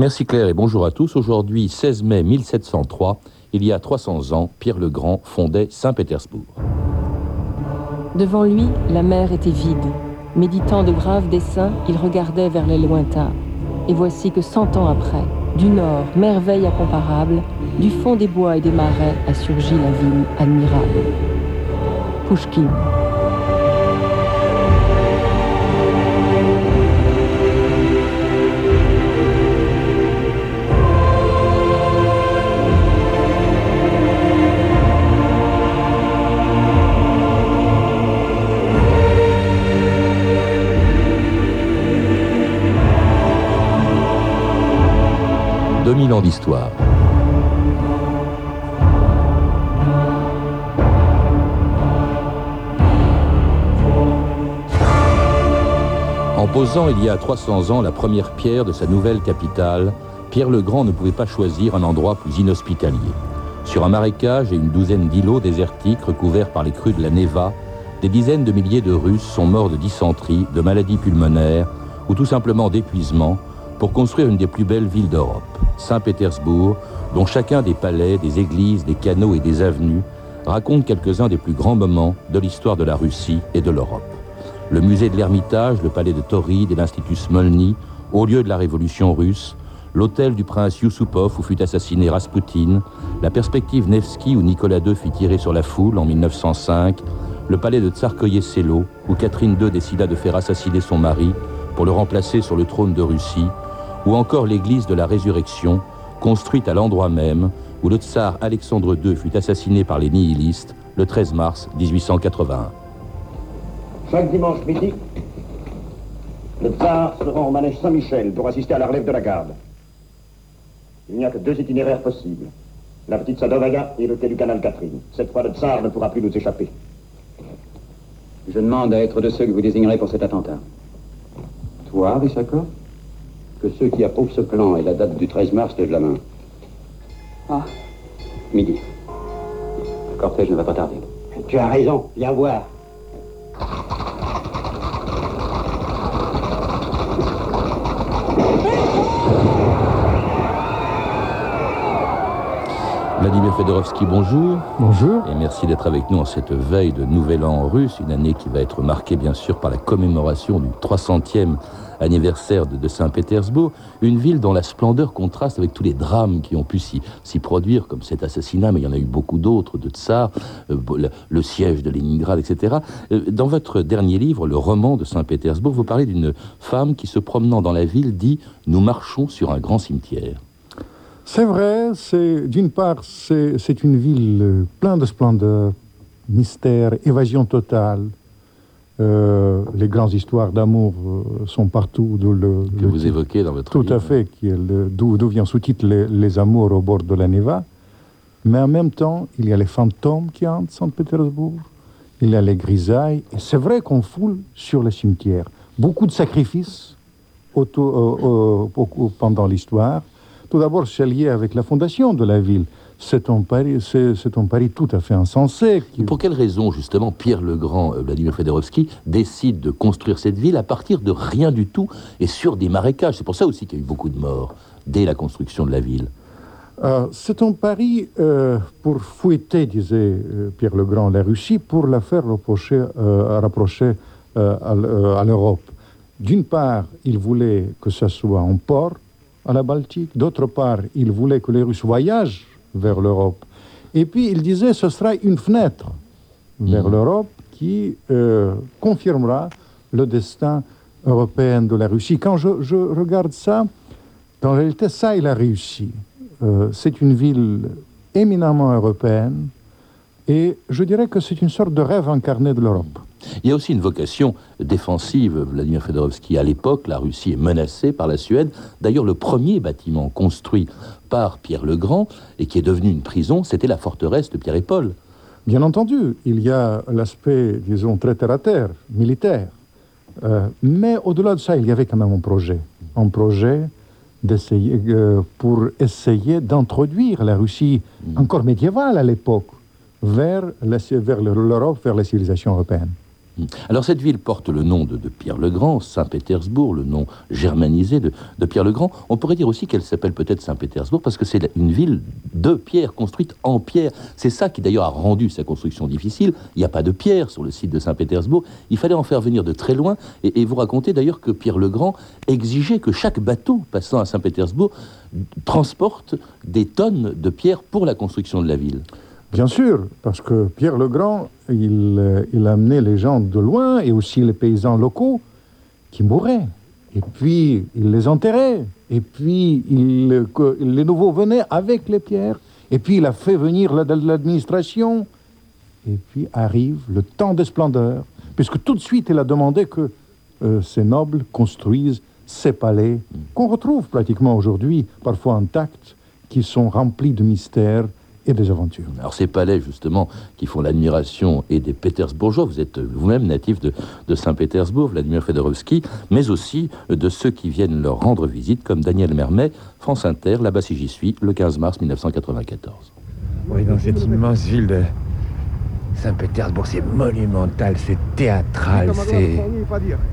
Merci Claire et bonjour à tous. Aujourd'hui, 16 mai 1703, il y a 300 ans, Pierre le Grand fondait Saint-Pétersbourg. Devant lui, la mer était vide. Méditant de graves desseins, il regardait vers les lointains. Et voici que cent ans après, du nord, merveille incomparable, du fond des bois et des marais a surgi la ville admirable. Pushkin. 2000 ans d'histoire. En posant il y a 300 ans la première pierre de sa nouvelle capitale, Pierre le Grand ne pouvait pas choisir un endroit plus inhospitalier. Sur un marécage et une douzaine d'îlots désertiques recouverts par les crues de la Neva, des dizaines de milliers de Russes sont morts de dysenterie, de maladies pulmonaires ou tout simplement d'épuisement pour construire une des plus belles villes d'Europe, Saint-Pétersbourg, dont chacun des palais, des églises, des canaux et des avenues raconte quelques-uns des plus grands moments de l'histoire de la Russie et de l'Europe. Le musée de l'Ermitage, le palais de Tauride et l'Institut Smolny, au lieu de la révolution russe, l'hôtel du prince Yusupov où fut assassiné Rasputin, la perspective Nevsky où Nicolas II fit tirer sur la foule en 1905, le palais de Tsarkoye Selo où Catherine II décida de faire assassiner son mari pour le remplacer sur le trône de Russie, ou encore l'église de la Résurrection, construite à l'endroit même où le tsar Alexandre II fut assassiné par les nihilistes le 13 mars 1881. Chaque dimanche midi, le tsar se rend au manège Saint-Michel pour assister à la relève de la garde. Il n'y a que deux itinéraires possibles. La petite Sadovaya et le quai du canal Catherine. Cette fois, le tsar ne pourra plus nous échapper. Je demande à être de ceux que vous désignerez pour cet attentat. Toi, Vissacor que ceux qui approuvent ce plan et la date du 13 mars lèvent la main. Ah. Midi. Le cortège ne va pas tarder. Tu as raison, viens voir. Vladimir Fedorovski, bonjour. Bonjour. Et merci d'être avec nous en cette veille de Nouvel An russe, une année qui va être marquée bien sûr par la commémoration du 300e anniversaire de, Saint-Pétersbourg, une ville dont la splendeur contraste avec tous les drames qui ont pu s'y produire, comme cet assassinat, mais il y en a eu beaucoup d'autres, de tsars, euh, le, siège de Leningrad, etc. Euh, dans votre dernier livre, le roman de Saint-Pétersbourg, vous parlez d'une femme qui, se promenant dans la ville, dit « Nous marchons sur un grand cimetière ». C'est vrai, c'est d'une part, c'est une ville pleine de splendeur, mystère, évasion totale. Euh, les grandes histoires d'amour euh, sont partout. Le, que vous évoquez dans votre Tout à fait, d'où vient sous-titre les, amours au bord de la Neva. Mais en même temps, il y a les fantômes qui hantent Saint-Pétersbourg, il y a les grisailles. Et c'est vrai qu'on foule sur les cimetières. Beaucoup de sacrifices pendant l'histoire. Tout d'abord, c'est lié avec la fondation de la ville. C'est un, pari, c'est, un pari tout à fait insensé. Pour quelle raison, justement, Pierre le Grand, euh, Vladimir Fedorovski, décide de construire cette ville à partir de rien du tout et sur des marécages? C'est pour ça aussi qu'il y a eu beaucoup de morts dès la construction de la ville. Euh, c'est un pari euh, pour fouetter, disait Pierre le Grand, la Russie, pour la faire rapprocher, rapprocher à, à l'Europe. D'une part, il voulait que ça soit un port, à la Baltique. D'autre part, il voulait que les Russes voyagent vers l'Europe. Et puis, il disait ce sera une fenêtre vers mmh. l'Europe qui euh, confirmera le destin européen de la Russie. Quand je, regarde ça, dans réalité, ça, il a réussi. Euh, c'est une ville éminemment européenne et je dirais que c'est une sorte de rêve incarné de l'Europe. Il y a aussi une vocation défensive, Vladimir Fedorovski. À l'époque, la Russie est menacée par la Suède. D'ailleurs, le premier bâtiment construit par Pierre le Grand et qui est devenu une prison, c'était la forteresse de Pierre et Paul. Bien entendu, il y a l'aspect, disons, très terre-à-terre, militaire. Euh, mais au-delà de ça, il y avait quand même un projet. Un projet d'essayer, euh, pour essayer d'introduire la Russie, mm. encore médiévale à l'époque, vers l'Europe, vers la civilisation européenne. Alors cette ville porte le nom de, Pierre le Grand, Saint-Pétersbourg, le nom germanisé de, Pierre le Grand. On pourrait dire aussi qu'elle s'appelle peut-être Saint-Pétersbourg parce que c'est une ville de pierre, construite en pierre. C'est ça qui d'ailleurs a rendu sa construction difficile. Il n'y a pas de pierre sur le site de Saint-Pétersbourg. Il fallait en faire venir de très loin. Et, vous racontez d'ailleurs que Pierre le Grand exigeait que chaque bateau passant à Saint-Pétersbourg transporte des tonnes de pierre pour la construction de la ville. Bien sûr, parce que Pierre le Grand, il, euh, amenait les gens de loin et aussi les paysans locaux qui mouraient. Et puis, il les enterrait. Et puis, il, les nouveaux venaient avec les pierres. Et puis, il a fait venir l'administration. Et puis arrive le temps des splendeurs, puisque tout de suite, il a demandé que euh, ces nobles construisent ces palais qu'on retrouve pratiquement aujourd'hui, parfois intacts, qui sont remplis de mystères et des aventures. Alors ces palais, justement, qui font l'admiration et des Pétersbourgeois, vous êtes vous-même natif de, Saint-Pétersbourg, Vladimir Fedorovski, mais aussi de ceux qui viennent leur rendre visite, comme Daniel Mermet, France Inter, là-bas si j'y suis, le 15 mars 1994. Oui, dans cette immense ville de Saint-Pétersbourg, c'est monumental, c'est théâtral, c'est...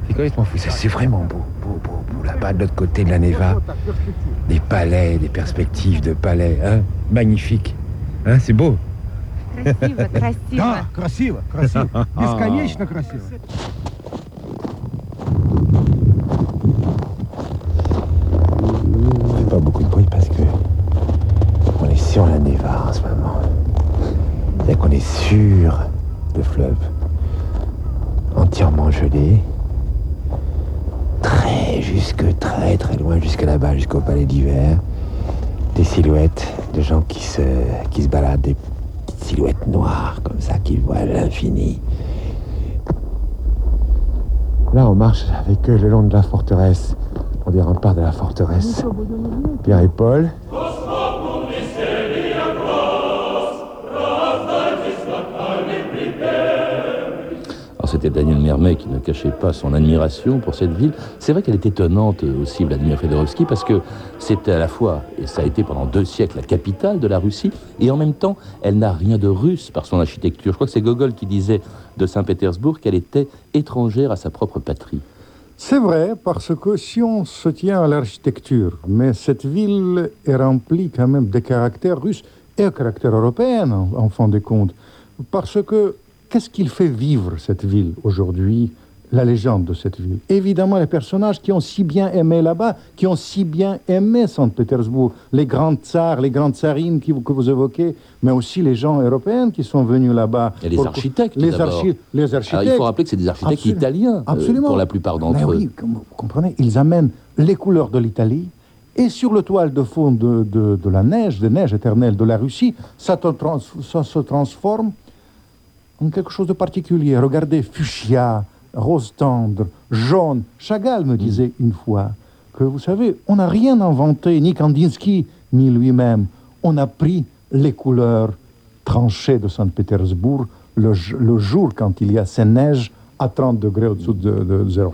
C'est complètement fou, c'est vraiment beau, beau, beau, beau. Là-bas, de l'autre côté de la Neva, des palais, des perspectives de palais, hein, magnifique. Hein, c'est beau. Красиво, красиво. Да, красиво, красиво. Бесконечно красиво. On fait pas beaucoup de bruit parce que on est sur la Neva en ce moment. C'est-à-dire qu'on est sur le fleuve, entièrement gelé, très jusque très très loin, jusque là-bas, jusqu'au palais d'hiver des silhouettes de gens qui se, qui se baladent, des silhouettes noires comme ça qui voient l'infini. Là, on marche avec eux le long de la forteresse, on des remparts de la forteresse. Pierre et Paul. C'était Daniel Mermet qui ne cachait pas son admiration pour cette ville. C'est vrai qu'elle est étonnante aussi, Vladimir Fedorovski, parce que c'était à la fois, et ça a été pendant deux siècles, la capitale de la Russie, et en même temps, elle n'a rien de russe par son architecture. Je crois que c'est Gogol qui disait de Saint-Pétersbourg qu'elle était étrangère à sa propre patrie. C'est vrai, parce que si on se tient à l'architecture, mais cette ville est remplie quand même des caractères russes et un caractère européen, en, en fin de compte. Parce que Qu'est-ce qu'il fait vivre cette ville aujourd'hui la légende de cette ville? Évidemment, les personnages qui ont si bien aimé là-bas, qui ont si bien aimé Saint-Pétersbourg, les grands tsars, les grandes tsarines que vous évoquez, mais aussi les gens européens qui sont venus là-bas. Et les architectes, les, les architectes. il faut rappeler que c'est des architectes italiens, euh, pour la plupart d'entre eux. Oui, vous comprenez, ils amènent les couleurs de l'Italie, et sur le toile de fond de, de, la neige, des neiges éternelles de la Russie, ça, ça se transforme en quelque chose de particulier. Regardez, fuchsia, rose tendre, jaune. Chagall me disait une fois que, vous savez, on n'a rien inventé, ni Kandinsky, ni lui-même. On a pris les couleurs tranchées de Saint-Pétersbourg le, jour quand il y a ces neiges à 30 degrés au-dessous de zéro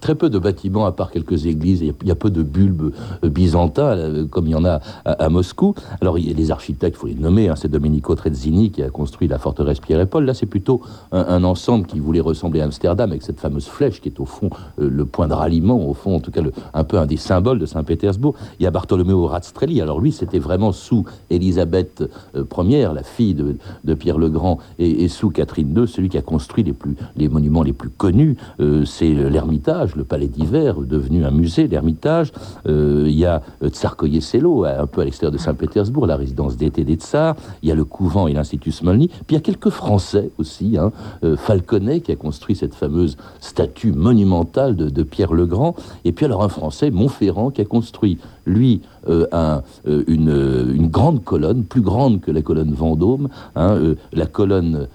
très peu de bâtiments, à part quelques églises. Il y a, peu de bulbes euh, byzantins, euh, comme il y en a à, Moscou. Alors, il y a les architectes, il faut les nommer. Hein, c'est Domenico Trezzini qui a construit la forteresse Pierre et Paul. Là, c'est plutôt un, ensemble qui voulait ressembler à Amsterdam, avec cette fameuse flèche qui est au fond euh, le point de ralliement, au fond, en tout cas, un peu un des symboles de Saint-Pétersbourg. Il y a Bartolomeo Rastrelli. Alors, lui, c'était vraiment sous Élisabeth Ier, la fille de, Pierre le Grand, et, sous Catherine II, celui qui a construit les, plus, les monuments les plus connus. c'est l'ermitage le palais d'hiver, devenu un musée, l'Ermitage. Euh, il y a euh, Tsarkoye Selo, un peu à l'extérieur de Saint-Pétersbourg, la résidence d'été des Tsars. Il y a le couvent et l'Institut Smolny. Puis il y a quelques Français aussi. Hein. Euh, Falconet, qui a construit cette fameuse statue monumentale de, Pierre le Grand. Et puis alors un Français, Montferrand, qui a construit, lui, un, une, grande colonne, plus grande que la colonne Vendôme, hein, la colonne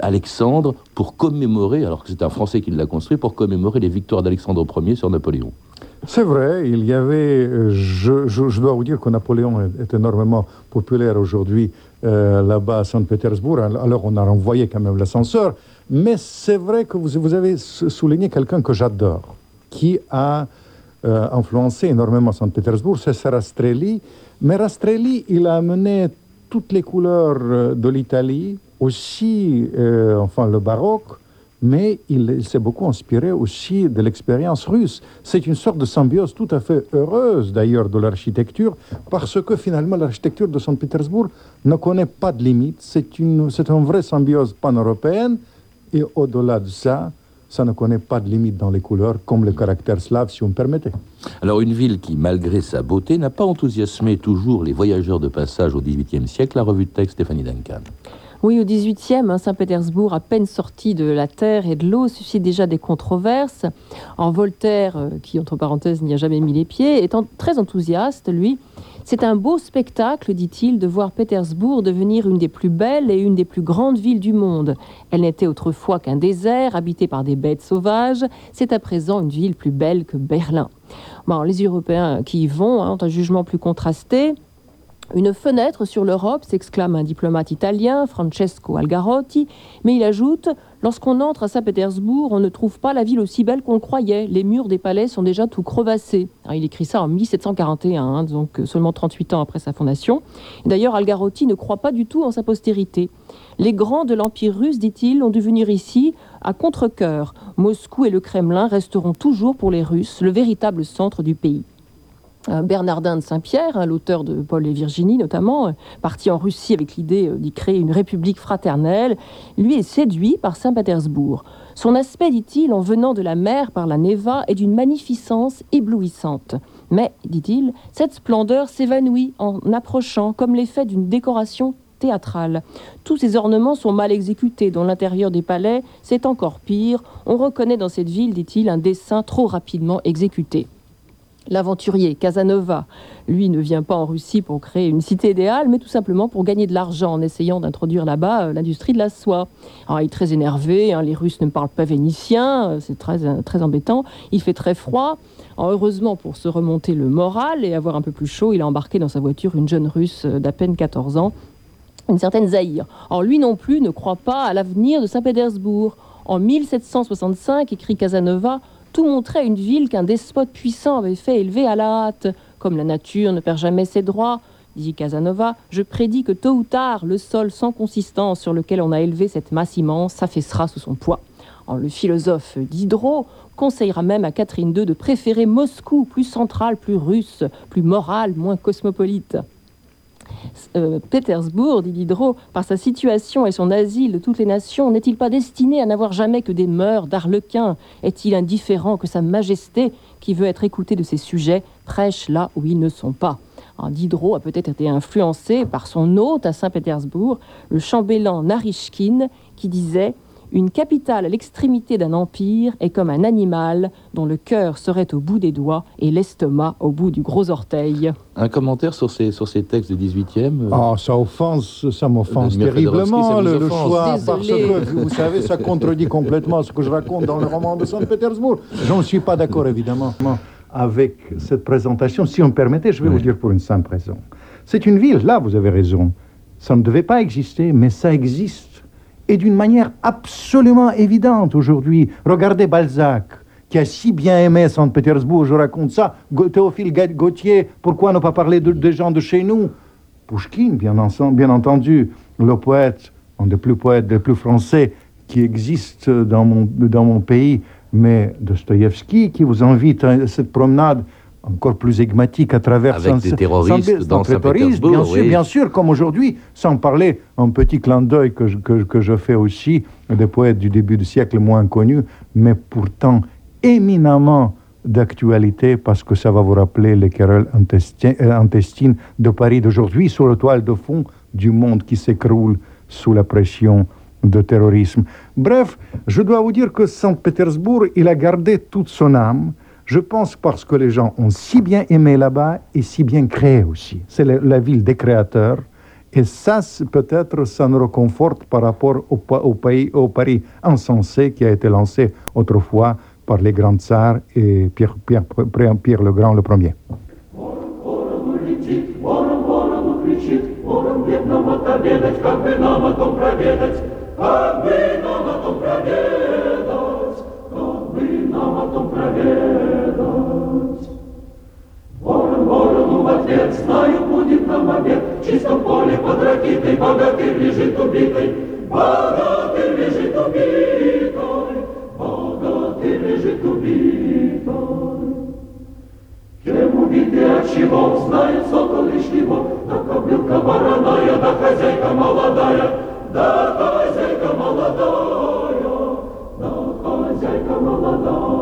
Alexandre, pour commémorer, alors que c'est un Français qui l'a construit, pour commémorer les victoires d'Alexandre Ier sur Napoléon. C'est vrai, il y avait, euh, je, dois vous dire que Napoléon est, énormément populaire aujourd'hui euh, là-bas à Saint-Pétersbourg, alors on a renvoyé quand même l'ascenseur, mais c'est vrai que vous avez souligné quelqu'un que j'adore, qui a euh, influencé énormément Saint-Pétersbourg, c'est Rastrelli, mais Rastrelli, il a amené toutes les couleurs de l'Italie, aussi, enfin le baroque, mais il, il s'est beaucoup inspiré aussi de l'expérience russe. C'est une sorte de symbiose tout à fait heureuse d'ailleurs de l'architecture, parce que finalement l'architecture de Saint-Pétersbourg ne connaît pas de limites. C'est une, c'est une vraie symbiose pan-européenne, et au-delà de ça, ça ne connaît pas de limite dans les couleurs, comme le caractère slave, si vous me permettez. Alors une ville qui, malgré sa beauté, n'a pas enthousiasmé toujours les voyageurs de passage au XVIIIe siècle, la revue de texte Stéphanie Duncan. Oui, au XVIIIe, hein, Saint-Pétersbourg, à peine sorti de la terre et de l'eau, suscite déjà des controverses. En Voltaire, euh, qui entre parenthèses n'y a jamais mis les pieds, étant très enthousiaste, lui, c'est un beau spectacle, dit-il, de voir Pétersbourg devenir une des plus belles et une des plus grandes villes du monde. Elle n'était autrefois qu'un désert habité par des bêtes sauvages. C'est à présent une ville plus belle que Berlin. Bon, les Européens qui y vont hein, ont un jugement plus contrasté. Une fenêtre sur l'Europe, s'exclame un diplomate italien, Francesco Algarotti, mais il ajoute Lorsqu'on entre à Saint-Pétersbourg, on ne trouve pas la ville aussi belle qu'on le croyait. Les murs des palais sont déjà tout crevassés. Alors, il écrit ça en 1741, hein, donc euh, seulement 38 ans après sa fondation. D'ailleurs, Algarotti ne croit pas du tout en sa postérité. Les grands de l'Empire russe, dit-il, ont dû venir ici à contre-coeur. Moscou et le Kremlin resteront toujours pour les Russes le véritable centre du pays. Euh, Bernardin de Saint-Pierre, hein, l'auteur de Paul et Virginie notamment, euh, parti en Russie avec l'idée euh, d'y créer une république fraternelle, lui est séduit par Saint-Pétersbourg. Son aspect, dit-il, en venant de la mer par la Neva, est d'une magnificence éblouissante. Mais, dit-il, cette splendeur s'évanouit en approchant comme l'effet d'une décoration théâtrale. Tous ces ornements sont mal exécutés. Dans l'intérieur des palais, c'est encore pire. On reconnaît dans cette ville, dit-il, un dessin trop rapidement exécuté. L'aventurier Casanova, lui, ne vient pas en Russie pour créer une cité idéale, mais tout simplement pour gagner de l'argent en essayant d'introduire là-bas euh, l'industrie de la soie. Alors, il est très énervé, hein, les Russes ne parlent pas vénitien, euh, c'est très, euh, très embêtant. Il fait très froid. heureusement, pour se remonter le moral et avoir un peu plus chaud, il a embarqué dans sa voiture une jeune Russe d'à peine 14 ans, une certaine Zahir. Alors, lui non plus ne croit pas à l'avenir de Saint-Pétersbourg. En 1765, écrit Casanova, tout montrait une ville qu'un despote puissant avait fait élever à la hâte. Comme la nature ne perd jamais ses droits, dit Casanova, je prédis que tôt ou tard, le sol sans consistance sur lequel on a élevé cette masse immense s'affaissera sous son poids. le philosophe Diderot conseillera même à Catherine II de préférer Moscou, plus central, plus russe, plus moral, moins cosmopolite. Euh, Pétersbourg, dit Diderot, par sa situation et son asile de toutes les nations, n'est-il pas destiné à n'avoir jamais que des mœurs d'arlequin Est-il indifférent que sa majesté, qui veut être écoutée de ses sujets, prêche là où ils ne sont pas Diderot a peut-être été influencé par son hôte à Saint-Pétersbourg, le chambellan Narishkin, qui disait une capitale à l'extrémité d'un empire est comme un animal dont le cœur serait au bout des doigts et l'estomac au bout du gros orteil. Un commentaire sur ces, sur ces textes du 18e Ah, ça offense, ça m'offense terriblement le, le, choix, parce que vous savez, ça contredit complètement ce que je raconte dans le roman de Saint-Pétersbourg. Je ne suis pas d'accord, évidemment, avec cette présentation. Si on me permettait, je vais vous dire pour une simple raison. C'est une ville, là, vous avez raison. Ça ne devait pas exister, mais ça existe et d'une manière absolument évidente aujourd'hui. Regardez Balzac, qui a si bien aimé Saint-Pétersbourg, je raconte ça. Théophile Gautier, pourquoi ne pas parler des gens de chez nous? Pouchkine, bien, entendu, le poète, un des plus poètes, des plus français qui existe dans mon, dans mon pays, mais Dostoïevski qui vous invite à cette promenade encore plus égmatique à travers Avec des terroristes dans Saint-Pétersbourg, bien sûr, bien sûr, comme aujourd'hui, sans parler un petit clin d'œil que, que, que, je fais aussi des poètes du début du siècle moins connus, mais pourtant éminemment d'actualité parce que ça va vous rappeler les querelles euh, intestines de Paris d'aujourd'hui sur le toile de fond du monde qui s'écroule sous la pression de terrorisme. Bref, je dois vous dire que Saint-Pétersbourg, il a gardé toute son âme, je pense parce que les gens ont si bien aimé là-bas et si bien créé aussi. C'est la, ville des créateurs. Et ça, peut-être, ça nous reconforte par rapport au, pays, au Paris insensé qui a été lancé autrefois par les grands tsars et Pierre, le Grand le premier. ответ, знаю, будет нам обед. В чистом поле под ракетой богатырь лежит убитый, богатырь лежит убитый. убитой. Чем убит и от чего, знает сокол лишь его, да кобылка вороная, да хозяйка молодая, да хозяйка молодая, да хозяйка молодая.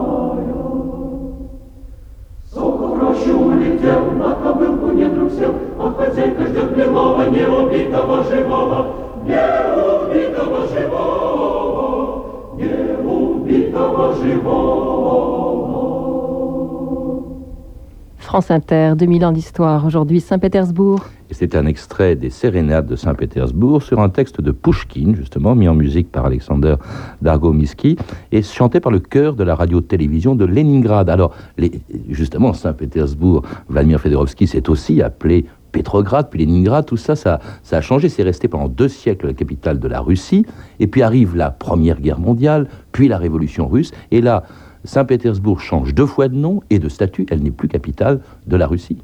France Inter, 2000 ans d'histoire, aujourd'hui Saint-Pétersbourg. C'est un extrait des Sérénades de Saint-Pétersbourg sur un texte de Pouchkine, justement, mis en musique par Alexander Dargomiski et chanté par le chœur de la radio-télévision de Leningrad. Alors, les, justement, Saint-Pétersbourg, Vladimir Fedorovski s'est aussi appelé Pétrograd, puis Leningrad, tout ça, ça a changé. C'est resté pendant deux siècles la capitale de la Russie. Et puis arrive la Première Guerre mondiale, puis la Révolution russe. Et là, Saint-Pétersbourg change deux fois de nom et de statut, elle n'est plus capitale de la Russie.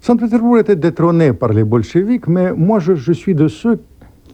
Saint-Pétersbourg était détrôné par les bolcheviks, mais moi je, suis de ceux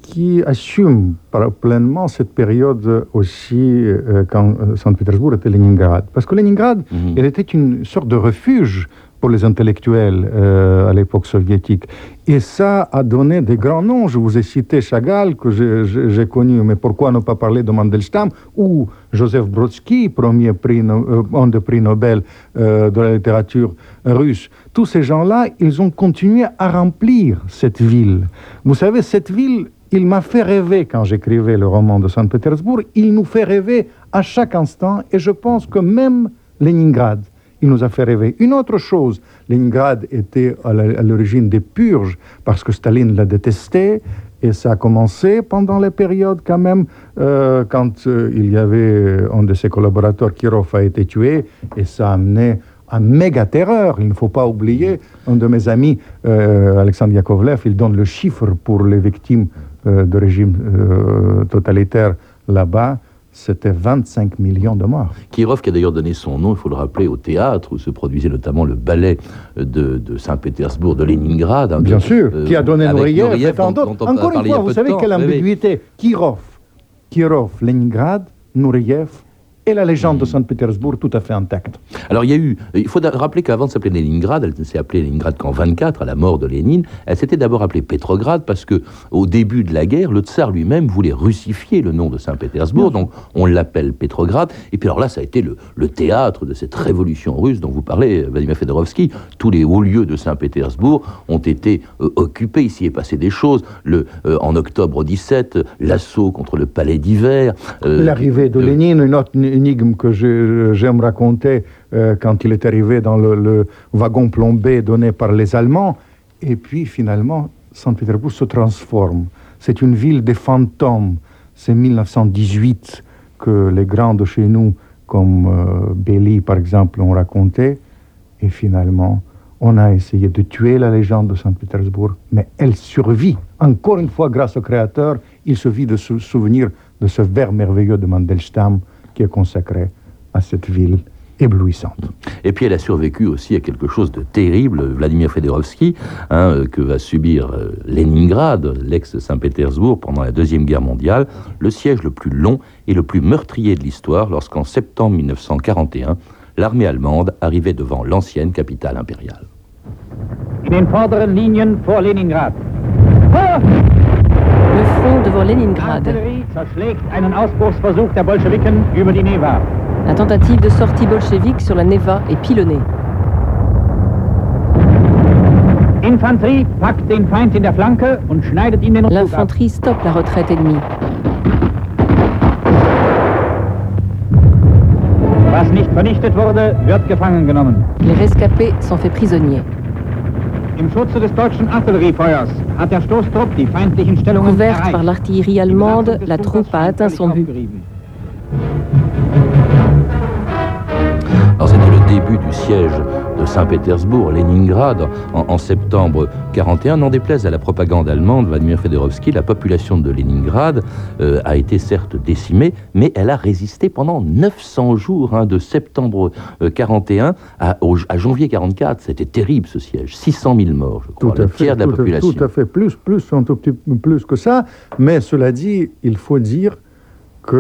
qui assument pleinement cette période aussi euh, quand euh, Saint-Pétersbourg était Leningrad. Parce que Leningrad, mhm. elle était une sorte de refuge pour les intellectuels euh, à l'époque soviétique. Et ça a donné des grands noms. Je vous ai cité Chagall, que j'ai connu, mais pourquoi ne pas parler de Mandelstam ou Joseph Brodsky, premier prix, euh, prix Nobel euh, de la littérature russe. Tous ces gens-là, ils ont continué à remplir cette ville. Vous savez, cette ville, il m'a fait rêver quand j'écrivais le roman de Saint-Pétersbourg. Il nous fait rêver à chaque instant, et je pense que même Leningrad, il nous a fait rêver. Une autre chose, Leningrad était à l'origine des purges parce que Staline l'a détesté. Et ça a commencé pendant les périodes quand même, euh, quand euh, il y avait un de ses collaborateurs, Kirov, a été tué, et ça a amené à méga terreur. Il ne faut pas oublier, un de mes amis, euh, Alexandre Yakovlev, il donne le chiffre pour les victimes de régime totalitaire là-bas c'était 25 millions de morts. Kirov, qui a d'ailleurs donné son nom, il faut le rappeler, au théâtre, où se produisait notamment le ballet de, Saint-Pétersbourg, de Leningrad. Hein, Bien sûr, euh, qui a donné Nouriev, Encore une fois, vous savez quelle ambiguïté Kirov, Kirov, Leningrad, Nouriev, et la légende de. Saint-Pétersbourg tout à fait intacte. Alors il y a eu, il faut rappeler qu'avant de s'appeler Leningrad, elle ne s'est appelée Leningrad qu'en 24, à la mort de Lénine, elle s'était d'abord appelée Pétrograd parce que au début de la guerre, le tsar lui-même voulait russifier le nom de Saint-Pétersbourg, donc on l'appelle Pétrograd. Et puis alors là, ça a été le, théâtre de cette révolution russe dont vous parlez, Vladimir Fedorovski. Tous les hauts lieux de Saint-Pétersbourg ont été euh, occupés. Ici est passé des choses. Le, euh, en octobre 17, l'assaut contre le palais d'hiver. Euh, L'arrivée de Lénine, une autre énigme que j'aime raconter euh, quand il est arrivé dans le, wagon plombé donné par les Allemands. Et puis finalement, Saint-Pétersbourg se transforme. C'est une ville des fantômes. C'est 1918 que les grands de chez nous, comme euh, par exemple, ont raconté. Et finalement, on a essayé de tuer la légende de Saint-Pétersbourg, mais elle survit. Encore une fois, grâce au créateur, il suffit de se souvenir de ce vers merveilleux de Mandelstam qui est consacré à cette ville éblouissante. Et puis elle a survécu aussi à quelque chose de terrible, Vladimir Fedorovski, hein, que va subir euh, Leningrad, l'ex-Saint-Pétersbourg, pendant la Deuxième Guerre mondiale, le siège le plus long et le plus meurtrier de l'histoire, lorsqu'en septembre 1941, l'armée allemande arrivait devant l'ancienne capitale impériale. In vorderen Linien vor Leningrad. Le front devant Leningrad. La tentative de sortie bolchevique sur la Neva est pilonnée. L'infanterie stoppe la retraite ennemie. Les rescapés sont faits prisonniers. Couverte par l'artillerie allemande, la troupe a atteint son but. Alors c'était le début du siège de Saint-Pétersbourg, Leningrad, en, septembre 41. N'en déplaise à la propagande allemande, Vladimir Fedorovski, la population de Leningrad euh, a été certes décimée, mais elle a résisté pendant 900 jours, hein, de septembre 41 euh, à, janvier 44. C'était terrible ce siège, 600 000 morts, je crois, le tiers de la population. tout à fait, plus, plus, un tout petit plus que ça. Mais cela dit, il faut dire que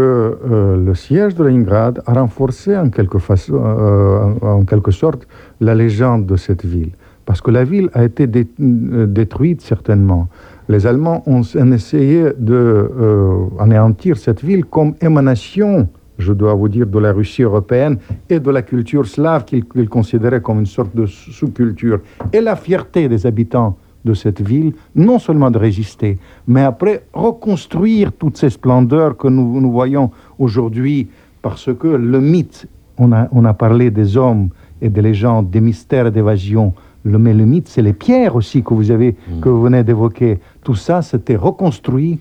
euh, le siège de Leningrad a renforcé en quelque, façon, euh, en quelque sorte la légende de cette ville. Parce que la ville a été dé- euh, détruite certainement. Les Allemands ont, essayé d'anéantir cette ville comme émanation, je dois vous dire, de la Russie européenne et de la culture slave qu'ils considéraient comme une sorte de sous-culture. Et la fierté des habitants de cette ville, non seulement de résister, mais après reconstruire toutes ces splendeurs que nous, nous voyons aujourd'hui, parce que le mythe, on a, on a parlé des hommes et des légendes, des mystères et d'évasion, le, mais le mythe, c'est les pierres aussi que vous, avez, que vous venez d'évoquer. Tout ça, c'était reconstruit.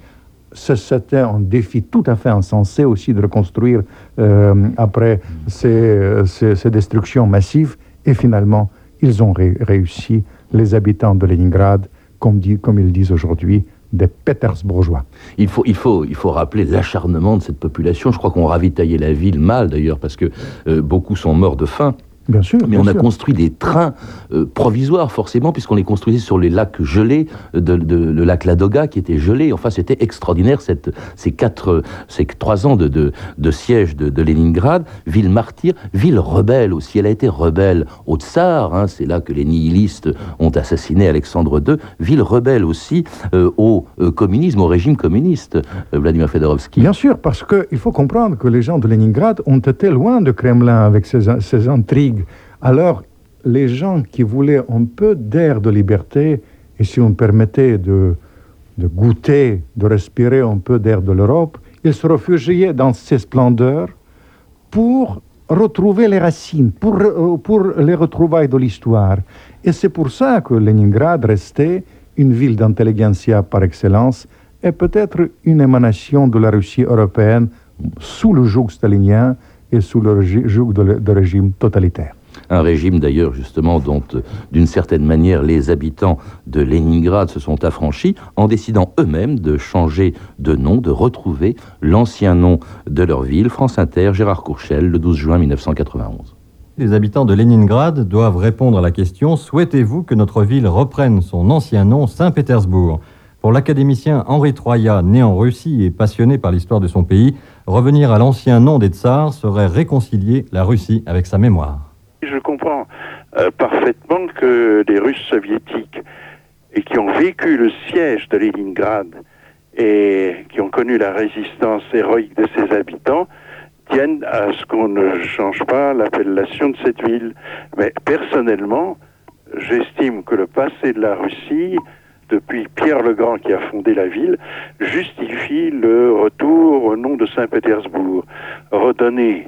C'était un défi tout à fait insensé aussi de reconstruire euh, après ces, ces- ces destructions massives. Et finalement, ils ont ré- réussi, les habitants de Leningrad, comme, comme ils disent aujourd'hui, des Pétersbourgeois. Il faut, il, faut, il faut rappeler l'acharnement de cette population. Je crois qu'on ravitaillait la ville mal d'ailleurs, parce que euh, beaucoup sont morts de faim. Bien sûr. Mais bien on a construit des trains euh, provisoires, forcément, puisqu'on les construisait sur les lacs gelés, de, de- le lac Ladoga qui était gelé. Enfin, c'était extraordinaire, cette, ces, quatre, ces trois ans de, siège de, Leningrad. Ville martyre, ville rebelle aussi. Elle a été rebelle au Tsar, hein, c'est là que les nihilistes ont assassiné Alexandre II. Ville rebelle aussi euh, au euh, communisme, au régime communiste, euh, Vladimir Fedorovski. Bien sûr, parce qu'il faut comprendre que les gens de Leningrad ont été loin de Kremlin avec ces, ces intrigues. Alors, les gens qui voulaient un peu d'air de liberté, et si on me permettait de, de goûter, de respirer un peu d'air de l'Europe, ils se réfugiaient dans ces splendeurs pour retrouver les racines, pour, euh, pour les retrouvailles de l'histoire. Et c'est pour ça que Leningrad restait une ville d'intelligentsia par excellence et peut-être une émanation de la Russie européenne sous le joug stalinien et sous le joug de régime totalitaire. Un régime d'ailleurs justement dont, euh, d'une certaine manière, les habitants de Leningrad se sont affranchis en décidant eux-mêmes de changer de nom, de retrouver l'ancien nom de leur ville. France Inter, Gérard Courchel, le 12 juin 1991. Les habitants de Leningrad doivent répondre à la question Souhaitez-vous que notre ville reprenne son ancien nom Saint-Pétersbourg? Pour l'académicien Henri Troya, né en Russie et passionné par l'histoire de son pays, revenir à l'ancien nom des tsars serait réconcilier la Russie avec sa mémoire. Je comprends euh, parfaitement que les Russes soviétiques et qui ont vécu le siège de Leningrad et qui ont connu la résistance héroïque de ses habitants tiennent à ce qu'on ne change pas l'appellation de cette ville. Mais personnellement, j'estime que le passé de la Russie, depuis Pierre le Grand qui a fondé la ville, justifie le retour au nom de Saint-Pétersbourg. Redonner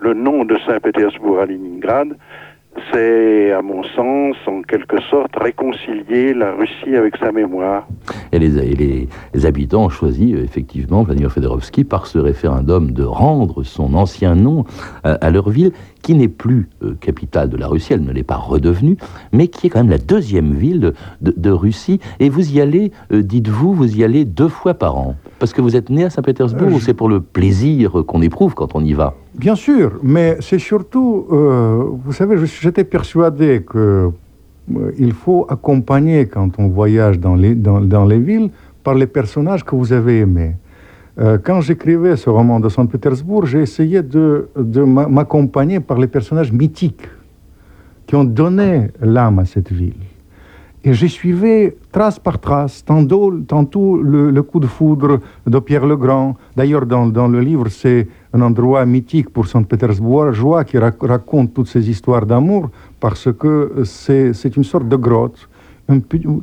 le nom de Saint-Pétersbourg à Leningrad, c'est, à mon sens, en quelque sorte, réconcilier la Russie avec sa mémoire. Et les, et les- les habitants ont choisi euh, effectivement Vladimir Fedorovski par ce référendum de rendre son ancien nom à, à leur ville, qui n'est plus euh, capitale de la Russie, elle ne l'est pas redevenue, mais qui est quand même la deuxième ville de, de- de Russie. Et vous y allez, euh, dites-vous, vous y allez deux fois par an. Parce que vous êtes né à Saint-Pétersbourg Euh, ou c'est pour le plaisir euh, qu'on éprouve quand on y va? Bien sûr, mais c'est surtout, euh, vous savez, j'étais persuadé que euh, il faut accompagner quand on voyage dans les, dans, les villes par les personnages que vous avez aimés. Euh, quand j'écrivais ce roman de Saint-Pétersbourg, j'ai essayé de, de m'a- m'accompagner par les personnages mythiques qui ont donné l'âme à cette ville. Et j'ai suivi trace par trace, tantôt, le, coup de foudre de Pierre le Grand. D'ailleurs, dans, dans le livre, c'est un endroit mythique pour Saint-Pétersbourg, joie qui rac- raconte toutes ces histoires d'amour, parce que c'est une sorte de grotte.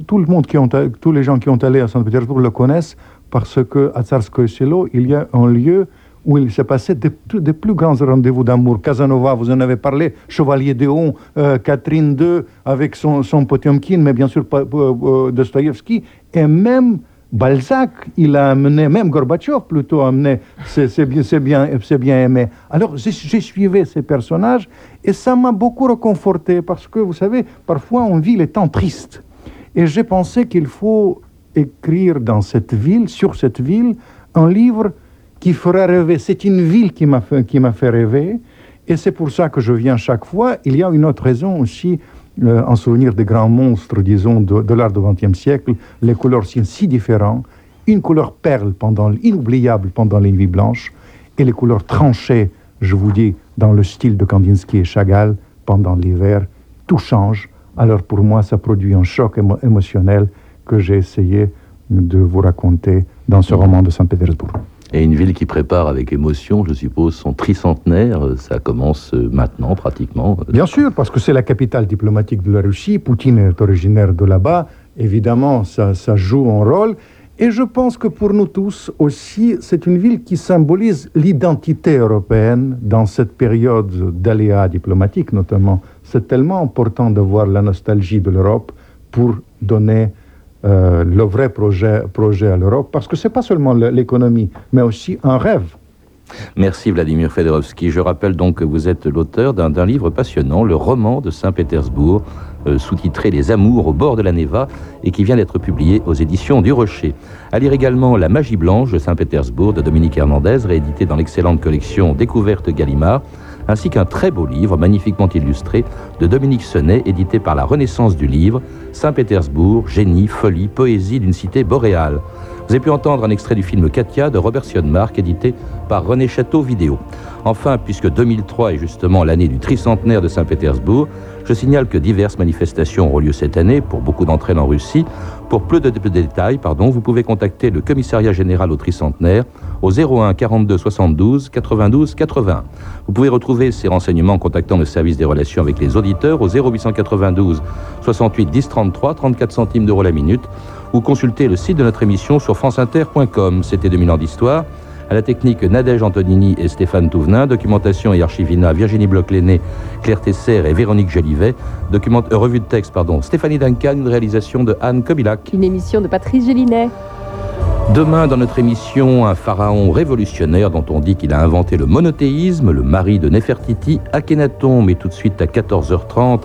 Tout le monde qui ont, tous les gens qui ont allé à Saint-Pétersbourg le connaissent, parce qu'à Tsarskoye Selo, il y a un lieu où il s'est passé des, plus grands rendez-vous d'amour. Casanova, vous en avez parlé, Chevalier d'Éon, euh, Catherine II avec son, son Potiomkin, mais bien sûr euh, euh, Dostoïevski, et même Balzac, il a amené, même Gorbatchev plutôt a amené, c'est bien, bien, bien aimé. Alors j'ai suivi ces personnages et ça m'a beaucoup réconforté parce que vous savez, parfois on vit les temps tristes. Et j'ai pensé qu'il faut écrire dans cette ville, sur cette ville, un livre qui fera rêver. C'est une ville qui m'a fait, qui fait rêver. Et c'est pour ça que je viens chaque fois. Il y a une autre raison aussi, euh, en souvenir des grands monstres, disons, de, de l'art du XXe siècle. Les couleurs sont si différentes. une couleur perle pendant inoubliable pendant les nuits blanches et les couleurs tranchées, je vous dis, dans le style de Kandinsky et Chagall pendant l'hiver. Tout change. Alors pour moi, ça produit un choc émotionnel que j'ai essayé de vous raconter dans ce roman de Saint-Pétersbourg. Et une ville qui prépare avec émotion, je suppose, son tricentenaire. Ça commence euh, maintenant, pratiquement. Bien sûr, parce que c'est la capitale diplomatique de la Russie. Poutine est originaire de là-bas. Évidemment, ça, ça joue un rôle. Et je pense que pour nous tous aussi, c'est une ville qui symbolise l'identité européenne dans cette période d'aléas diplomatiques notamment. C'est tellement important de voir la nostalgie de l'Europe pour donner euh, le vrai projet, à l'Europe, parce que ce n'est pas seulement l'économie, mais aussi un rêve. Merci Vladimir Fedorovski. Je rappelle donc que vous êtes l'auteur d'un livre passionnant, Le roman de Saint-Pétersbourg, euh, sous-titré Les Amours au bord de la Neva, et qui vient d'être publié aux éditions du Rocher. À lire également La Magie Blanche de Saint-Pétersbourg de Dominique Hernandez, réédité dans l'excellente collection Découverte Gallimard ainsi qu'un très beau livre magnifiquement illustré de Dominique Senet, édité par la Renaissance du livre, Saint-Pétersbourg, génie, folie, poésie d'une cité boréale. Vous avez pu entendre un extrait du film Katia de Robert Sionmark, édité par René Château Vidéo. Enfin, puisque 2003 est justement l'année du tricentenaire de Saint-Pétersbourg, je signale que diverses manifestations auront lieu cette année, pour beaucoup d'entre elles en Russie. Pour plus de, détails, pardon, vous pouvez contacter le commissariat général au tricentenaire au 01 42 72 92 80. Vous pouvez retrouver ces renseignements en contactant le service des relations avec les auditeurs au 0892 68 10 33 34 centimes d'euros la minute ou consulter le site de notre émission sur franceinter.com. C'était 2000 ans d'histoire. À la technique, Nadège Antonini et Stéphane Touvenin. Documentation et archivina, Virginie Bloch-Léné, Claire Tesser et Véronique Jolivet. Document, euh, revue de texte, pardon, Stéphanie Duncan, une réalisation de Anne Kobilac. Une émission de Patrice Gélinet. Demain, dans notre émission, un pharaon révolutionnaire dont on dit qu'il a inventé le monothéisme, le mari de Nefertiti, Akhenaton. Mais tout de suite à 14h30,